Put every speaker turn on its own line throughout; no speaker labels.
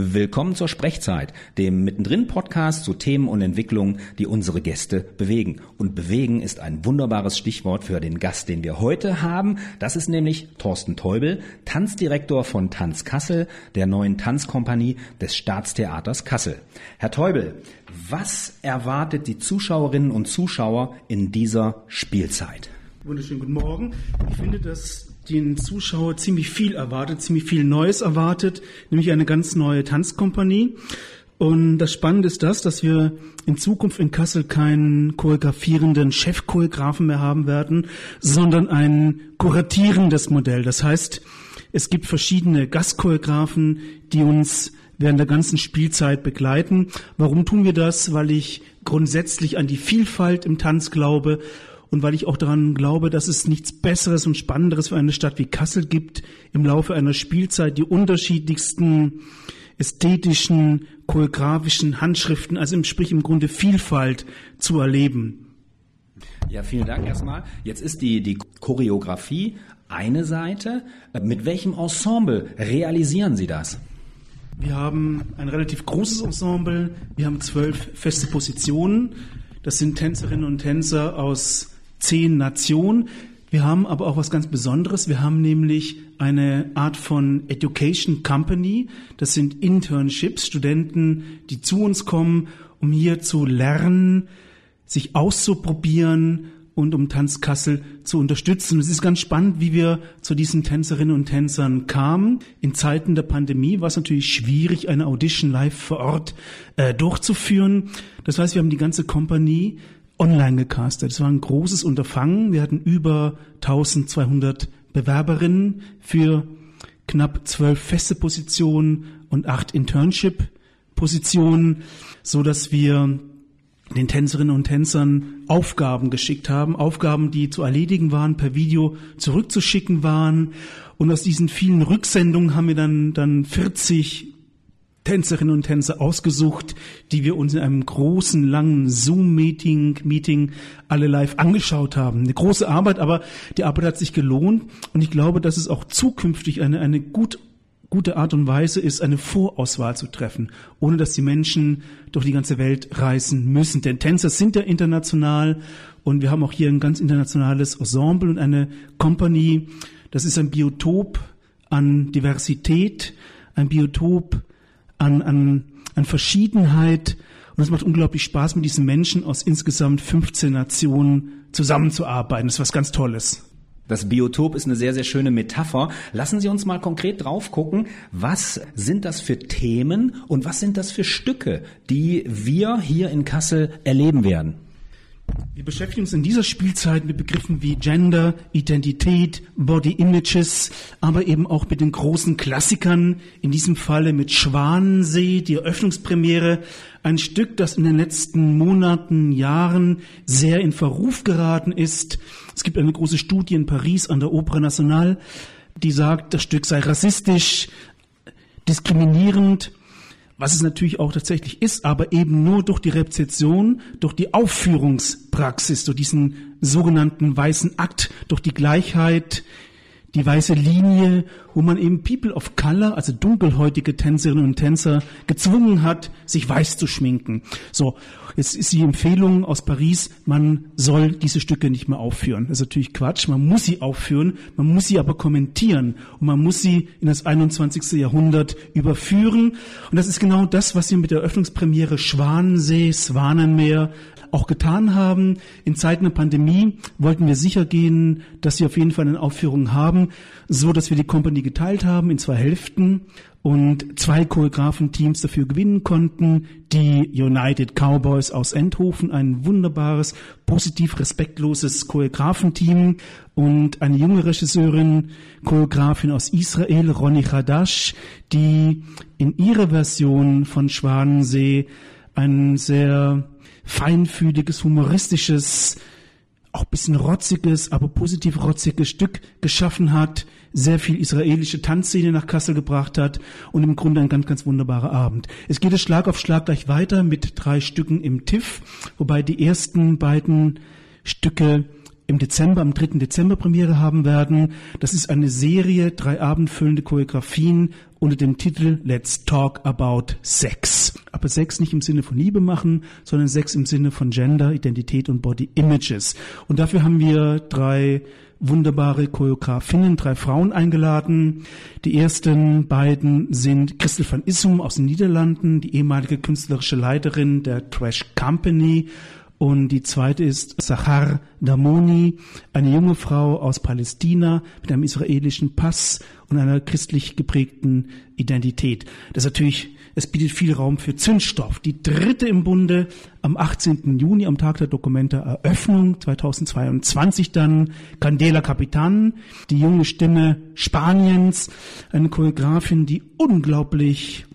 Willkommen zur Sprechzeit, dem Mittendrin-Podcast zu Themen und Entwicklungen, die unsere Gäste bewegen. Und bewegen ist ein wunderbares Stichwort für den Gast, den wir heute haben. Das ist nämlich Thorsten Teubel, Tanzdirektor von Tanz Kassel, der neuen Tanzkompanie des Staatstheaters Kassel. Herr Teubel, was erwartet die Zuschauerinnen und Zuschauer in dieser Spielzeit?
Wunderschönen guten Morgen. Ich finde, dass den Zuschauer ziemlich viel erwartet, ziemlich viel Neues erwartet, nämlich eine ganz neue Tanzkompanie. Und das Spannende ist das, dass wir in Zukunft in Kassel keinen choreografierenden Chefchoreografen mehr haben werden, sondern ein kuratierendes Modell. Das heißt, es gibt verschiedene Gastchoreografen, die uns während der ganzen Spielzeit begleiten. Warum tun wir das? Weil ich grundsätzlich an die Vielfalt im Tanz glaube und weil ich auch daran glaube, dass es nichts Besseres und Spannenderes für eine Stadt wie Kassel gibt, im Laufe einer Spielzeit die unterschiedlichsten ästhetischen, choreografischen Handschriften, also im Sprich im Grunde Vielfalt zu erleben.
Ja, vielen Dank erstmal. Jetzt ist die, die Choreografie eine Seite. Mit welchem Ensemble realisieren Sie das?
Wir haben ein relativ großes Ensemble. Wir haben zwölf feste Positionen. Das sind Tänzerinnen und Tänzer aus zehn Nationen. Wir haben aber auch was ganz Besonderes. Wir haben nämlich eine Art von Education Company. Das sind Internships, Studenten, die zu uns kommen, um hier zu lernen, sich auszuprobieren und um Tanzkassel zu unterstützen. Es ist ganz spannend, wie wir zu diesen Tänzerinnen und Tänzern kamen. In Zeiten der Pandemie war es natürlich schwierig, eine Audition live vor Ort äh, durchzuführen. Das heißt, wir haben die ganze Kompanie online gecastet. Es war ein großes Unterfangen. Wir hatten über 1200 Bewerberinnen für knapp zwölf feste Positionen und acht Internship-Positionen, so dass wir den Tänzerinnen und Tänzern Aufgaben geschickt haben, Aufgaben, die zu erledigen waren, per Video zurückzuschicken waren. Und aus diesen vielen Rücksendungen haben wir dann, dann 40 Tänzerinnen und Tänzer ausgesucht, die wir uns in einem großen, langen Zoom-Meeting Meeting alle live angeschaut haben. Eine große Arbeit, aber die Arbeit hat sich gelohnt und ich glaube, dass es auch zukünftig eine, eine gut gute Art und Weise ist, eine Vorauswahl zu treffen, ohne dass die Menschen durch die ganze Welt reisen müssen. Denn Tänzer sind ja international und wir haben auch hier ein ganz internationales Ensemble und eine Company. Das ist ein Biotop an Diversität, ein Biotop an, an, an Verschiedenheit. Und es macht unglaublich Spaß, mit diesen Menschen aus insgesamt 15 Nationen zusammenzuarbeiten. Das ist was ganz Tolles.
Das Biotop ist eine sehr, sehr schöne Metapher. Lassen Sie uns mal konkret drauf gucken, was sind das für Themen und was sind das für Stücke, die wir hier in Kassel erleben werden?
Wir beschäftigen uns in dieser Spielzeit mit Begriffen wie Gender, Identität, Body Images, aber eben auch mit den großen Klassikern, in diesem Falle mit Schwanensee, die Eröffnungspremiere, ein Stück, das in den letzten Monaten, Jahren sehr in Verruf geraten ist. Es gibt eine große Studie in Paris an der Opera Nationale, die sagt, das Stück sei rassistisch, diskriminierend was es natürlich auch tatsächlich ist, aber eben nur durch die Rezeption, durch die Aufführungspraxis, durch diesen sogenannten weißen Akt, durch die Gleichheit, die weiße Linie, wo man eben People of Color, also dunkelhäutige Tänzerinnen und Tänzer, gezwungen hat, sich weiß zu schminken. So, jetzt ist die Empfehlung aus Paris, man soll diese Stücke nicht mehr aufführen. Das ist natürlich Quatsch, man muss sie aufführen, man muss sie aber kommentieren und man muss sie in das 21. Jahrhundert überführen. Und das ist genau das, was wir mit der Eröffnungspremiere Schwanensee, Swanenmeer auch getan haben. In Zeiten der Pandemie wollten wir sicher gehen, dass sie auf jeden Fall eine Aufführung haben, so dass wir die Company geteilt haben in zwei Hälften und zwei Choreografenteams dafür gewinnen konnten. Die United Cowboys aus Endhofen, ein wunderbares, positiv respektloses Choreografenteam und eine junge Regisseurin, Choreografin aus Israel, Ronny Hadash, die in ihrer Version von Schwanensee einen sehr feinfühliges, humoristisches, auch bisschen rotziges, aber positiv rotziges Stück geschaffen hat, sehr viel israelische Tanzszene nach Kassel gebracht hat und im Grunde ein ganz, ganz wunderbarer Abend. Es geht es Schlag auf Schlag gleich weiter mit drei Stücken im TIFF, wobei die ersten beiden Stücke im Dezember, am 3. Dezember Premiere haben werden. Das ist eine Serie, drei abendfüllende Choreografien unter dem Titel Let's Talk About Sex. Aber Sex nicht im Sinne von Liebe machen, sondern Sex im Sinne von Gender, Identität und Body Images. Und dafür haben wir drei wunderbare Choreografinnen, drei Frauen eingeladen. Die ersten beiden sind Christel van Issum aus den Niederlanden, die ehemalige künstlerische Leiterin der Trash Company und die zweite ist Sachar Damoni, eine junge Frau aus Palästina mit einem israelischen Pass und einer christlich geprägten Identität. Das ist natürlich, es bietet viel Raum für Zündstoff. Die dritte im Bunde am 18. Juni, am Tag der Dokumenta Eröffnung 2022 dann Candela Capitan, die junge Stimme Spaniens, eine Choreografin, die unglaublich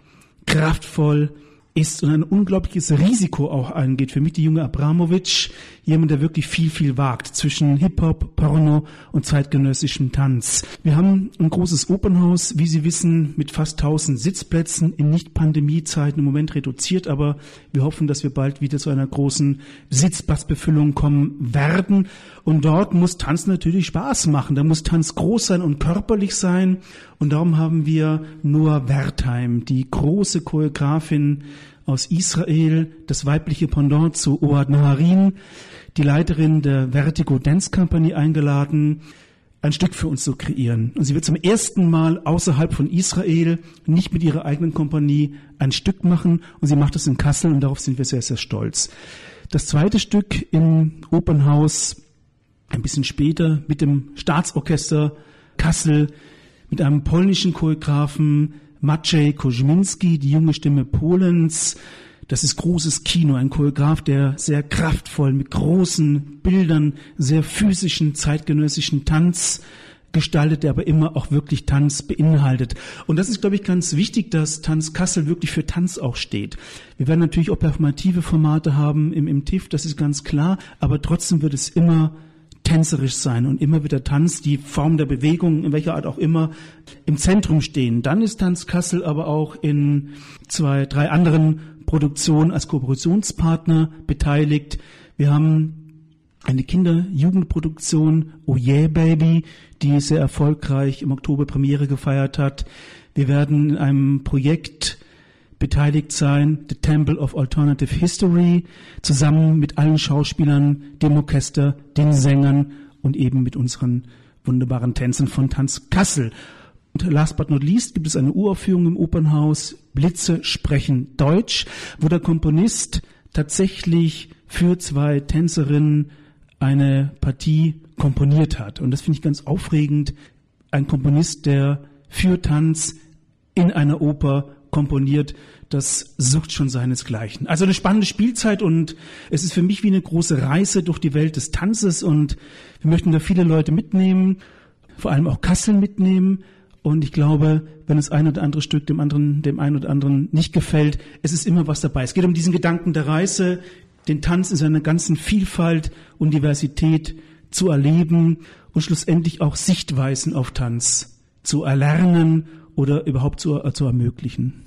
kraftvoll ist und ein unglaubliches Risiko auch eingeht. Für mich die junge Abramovic, jemand, der wirklich viel, viel wagt zwischen Hip-Hop, Porno und zeitgenössischem Tanz. Wir haben ein großes Opernhaus, wie Sie wissen, mit fast 1000 Sitzplätzen in Nicht-Pandemie-Zeiten im Moment reduziert, aber wir hoffen, dass wir bald wieder zu einer großen Sitzplatzbefüllung kommen werden. Und dort muss Tanz natürlich Spaß machen. Da muss Tanz groß sein und körperlich sein. Und darum haben wir Noah Wertheim, die große Choreografin aus Israel, das weibliche Pendant zu Oad Naharin, die Leiterin der Vertigo Dance Company eingeladen, ein Stück für uns zu kreieren. Und sie wird zum ersten Mal außerhalb von Israel nicht mit ihrer eigenen Kompanie ein Stück machen. Und sie macht es in Kassel und darauf sind wir sehr, sehr stolz. Das zweite Stück im Opernhaus ein bisschen später mit dem Staatsorchester Kassel, mit einem polnischen Choreografen Maciej Koźminski, die junge Stimme Polens. Das ist großes Kino, ein Choreograf, der sehr kraftvoll mit großen Bildern, sehr physischen, zeitgenössischen Tanz gestaltet, der aber immer auch wirklich Tanz beinhaltet. Und das ist, glaube ich, ganz wichtig, dass Tanz Kassel wirklich für Tanz auch steht. Wir werden natürlich auch performative Formate haben im, im TIF, das ist ganz klar, aber trotzdem wird es immer tänzerisch sein und immer wieder Tanz, die Form der Bewegung, in welcher Art auch immer, im Zentrum stehen. Dann ist Tanz Kassel aber auch in zwei, drei anderen Produktionen als Kooperationspartner beteiligt. Wir haben eine Kinder-Jugendproduktion, Oh Yeah Baby, die sehr erfolgreich im Oktober Premiere gefeiert hat. Wir werden in einem Projekt beteiligt sein, The Temple of Alternative History, zusammen mit allen Schauspielern, dem Orchester, den Sängern und eben mit unseren wunderbaren Tänzen von Tanz Kassel. Und last but not least gibt es eine Uraufführung im Opernhaus, Blitze sprechen Deutsch, wo der Komponist tatsächlich für zwei Tänzerinnen eine Partie komponiert hat. Und das finde ich ganz aufregend. Ein Komponist, der für Tanz in einer Oper komponiert, das sucht schon seinesgleichen. Also eine spannende Spielzeit und es ist für mich wie eine große Reise durch die Welt des Tanzes und wir möchten da viele Leute mitnehmen, vor allem auch Kassel mitnehmen. Und ich glaube, wenn das ein oder andere Stück dem anderen, dem einen oder anderen nicht gefällt, es ist immer was dabei. Es geht um diesen Gedanken der Reise, den Tanz in seiner ganzen Vielfalt und Diversität zu erleben und schlussendlich auch Sichtweisen auf Tanz zu erlernen oder überhaupt zu, zu ermöglichen.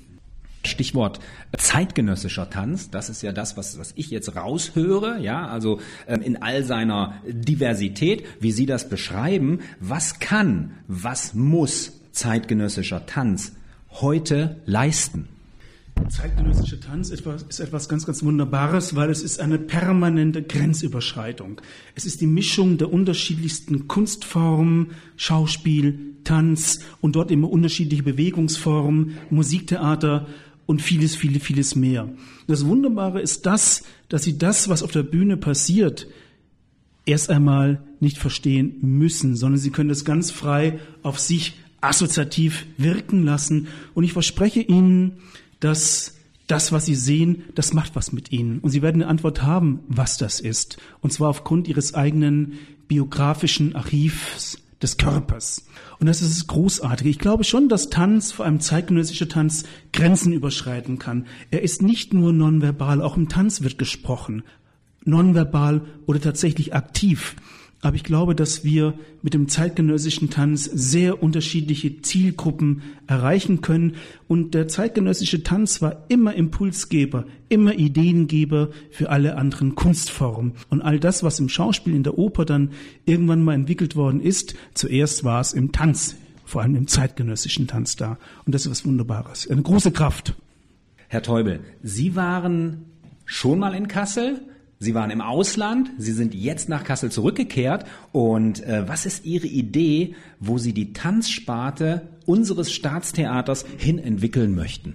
Stichwort zeitgenössischer Tanz, das ist ja das, was, was ich jetzt raushöre, ja, also ähm, in all seiner Diversität, wie Sie das beschreiben, was kann, was muss zeitgenössischer Tanz heute leisten?
Zeitgenössischer Tanz ist etwas ganz, ganz Wunderbares, weil es ist eine permanente Grenzüberschreitung. Es ist die Mischung der unterschiedlichsten Kunstformen, Schauspiel, Tanz und dort immer unterschiedliche Bewegungsformen, Musiktheater und vieles, vieles, vieles mehr. Das Wunderbare ist das, dass sie das, was auf der Bühne passiert, erst einmal nicht verstehen müssen, sondern sie können es ganz frei auf sich assoziativ wirken lassen. Und ich verspreche Ihnen, dass das, was Sie sehen, das macht was mit Ihnen. Und Sie werden eine Antwort haben, was das ist. Und zwar aufgrund Ihres eigenen biografischen Archivs des Körpers. Und das ist großartig. Ich glaube schon, dass Tanz, vor allem zeitgenössischer Tanz, Grenzen überschreiten kann. Er ist nicht nur nonverbal, auch im Tanz wird gesprochen. Nonverbal oder tatsächlich aktiv. Aber ich glaube, dass wir mit dem zeitgenössischen Tanz sehr unterschiedliche Zielgruppen erreichen können. Und der zeitgenössische Tanz war immer Impulsgeber, immer Ideengeber für alle anderen Kunstformen. Und all das, was im Schauspiel, in der Oper dann irgendwann mal entwickelt worden ist, zuerst war es im Tanz, vor allem im zeitgenössischen Tanz da. Und das ist was Wunderbares. Eine große Kraft.
Herr Teubel, Sie waren schon mal in Kassel. Sie waren im Ausland, Sie sind jetzt nach Kassel zurückgekehrt. Und äh, was ist Ihre Idee, wo Sie die Tanzsparte unseres Staatstheaters hin entwickeln möchten?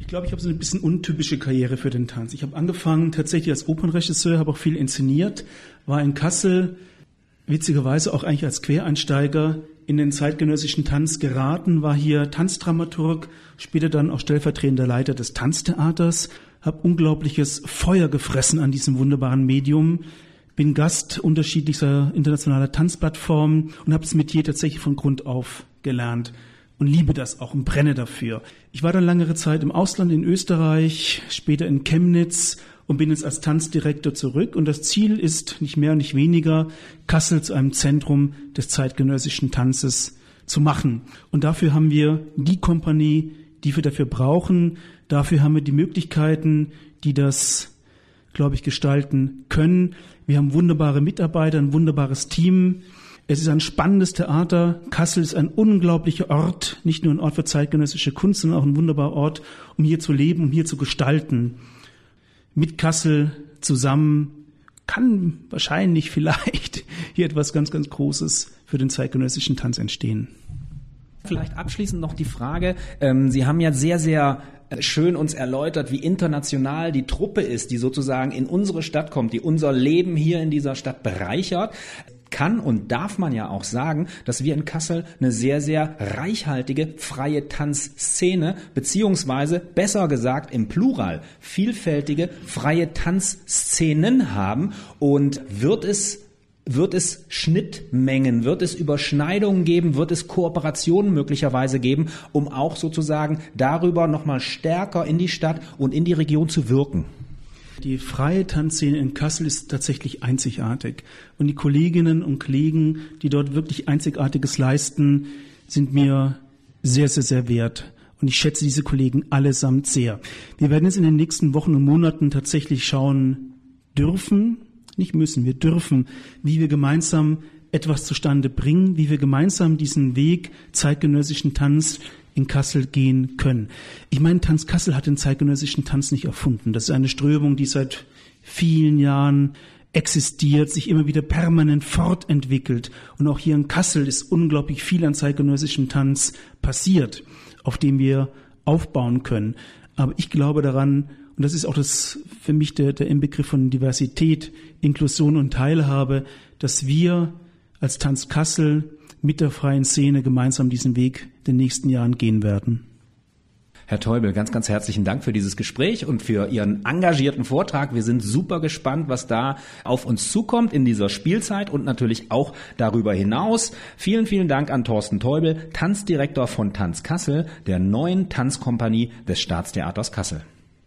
Ich glaube, ich habe so ein bisschen untypische Karriere für den Tanz. Ich habe angefangen tatsächlich als Opernregisseur, habe auch viel inszeniert, war in Kassel witzigerweise auch eigentlich als Quereinsteiger in den zeitgenössischen Tanz geraten, war hier Tanzdramaturg, später dann auch stellvertretender Leiter des Tanztheaters habe unglaubliches Feuer gefressen an diesem wunderbaren Medium, bin Gast unterschiedlicher internationaler Tanzplattformen und habe das Metier tatsächlich von Grund auf gelernt und liebe das auch und brenne dafür. Ich war dann langere Zeit im Ausland in Österreich, später in Chemnitz und bin jetzt als Tanzdirektor zurück. Und das Ziel ist nicht mehr und nicht weniger, Kassel zu einem Zentrum des zeitgenössischen Tanzes zu machen. Und dafür haben wir die Kompanie, die wir dafür brauchen. Dafür haben wir die Möglichkeiten, die das, glaube ich, gestalten können. Wir haben wunderbare Mitarbeiter, ein wunderbares Team. Es ist ein spannendes Theater. Kassel ist ein unglaublicher Ort, nicht nur ein Ort für zeitgenössische Kunst, sondern auch ein wunderbarer Ort, um hier zu leben, um hier zu gestalten. Mit Kassel zusammen kann wahrscheinlich vielleicht hier etwas ganz, ganz Großes für den zeitgenössischen Tanz entstehen.
Vielleicht abschließend noch die Frage, ähm, Sie haben ja sehr, sehr äh, schön uns erläutert, wie international die Truppe ist, die sozusagen in unsere Stadt kommt, die unser Leben hier in dieser Stadt bereichert. Kann und darf man ja auch sagen, dass wir in Kassel eine sehr, sehr reichhaltige freie Tanzszene, beziehungsweise besser gesagt im Plural, vielfältige freie Tanzszenen haben. Und wird es wird es Schnittmengen, wird es Überschneidungen geben, wird es Kooperationen möglicherweise geben, um auch sozusagen darüber nochmal stärker in die Stadt und in die Region zu wirken?
Die freie Tanzszene in Kassel ist tatsächlich einzigartig. Und die Kolleginnen und Kollegen, die dort wirklich Einzigartiges leisten, sind mir sehr, sehr, sehr wert. Und ich schätze diese Kollegen allesamt sehr. Wir werden jetzt in den nächsten Wochen und Monaten tatsächlich schauen dürfen, nicht müssen, wir dürfen, wie wir gemeinsam etwas zustande bringen, wie wir gemeinsam diesen Weg zeitgenössischen Tanz in Kassel gehen können. Ich meine, Tanz Kassel hat den zeitgenössischen Tanz nicht erfunden. Das ist eine Strömung, die seit vielen Jahren existiert, sich immer wieder permanent fortentwickelt. Und auch hier in Kassel ist unglaublich viel an zeitgenössischem Tanz passiert, auf dem wir aufbauen können. Aber ich glaube daran, und das ist auch das für mich der, der Inbegriff von Diversität, Inklusion und Teilhabe, dass wir als Tanz Kassel mit der freien Szene gemeinsam diesen Weg den nächsten Jahren gehen werden.
Herr Teubel, ganz, ganz herzlichen Dank für dieses Gespräch und für Ihren engagierten Vortrag. Wir sind super gespannt, was da auf uns zukommt in dieser Spielzeit und natürlich auch darüber hinaus. Vielen, vielen Dank an Thorsten Teubel, Tanzdirektor von Tanz Kassel, der neuen Tanzkompanie des Staatstheaters Kassel.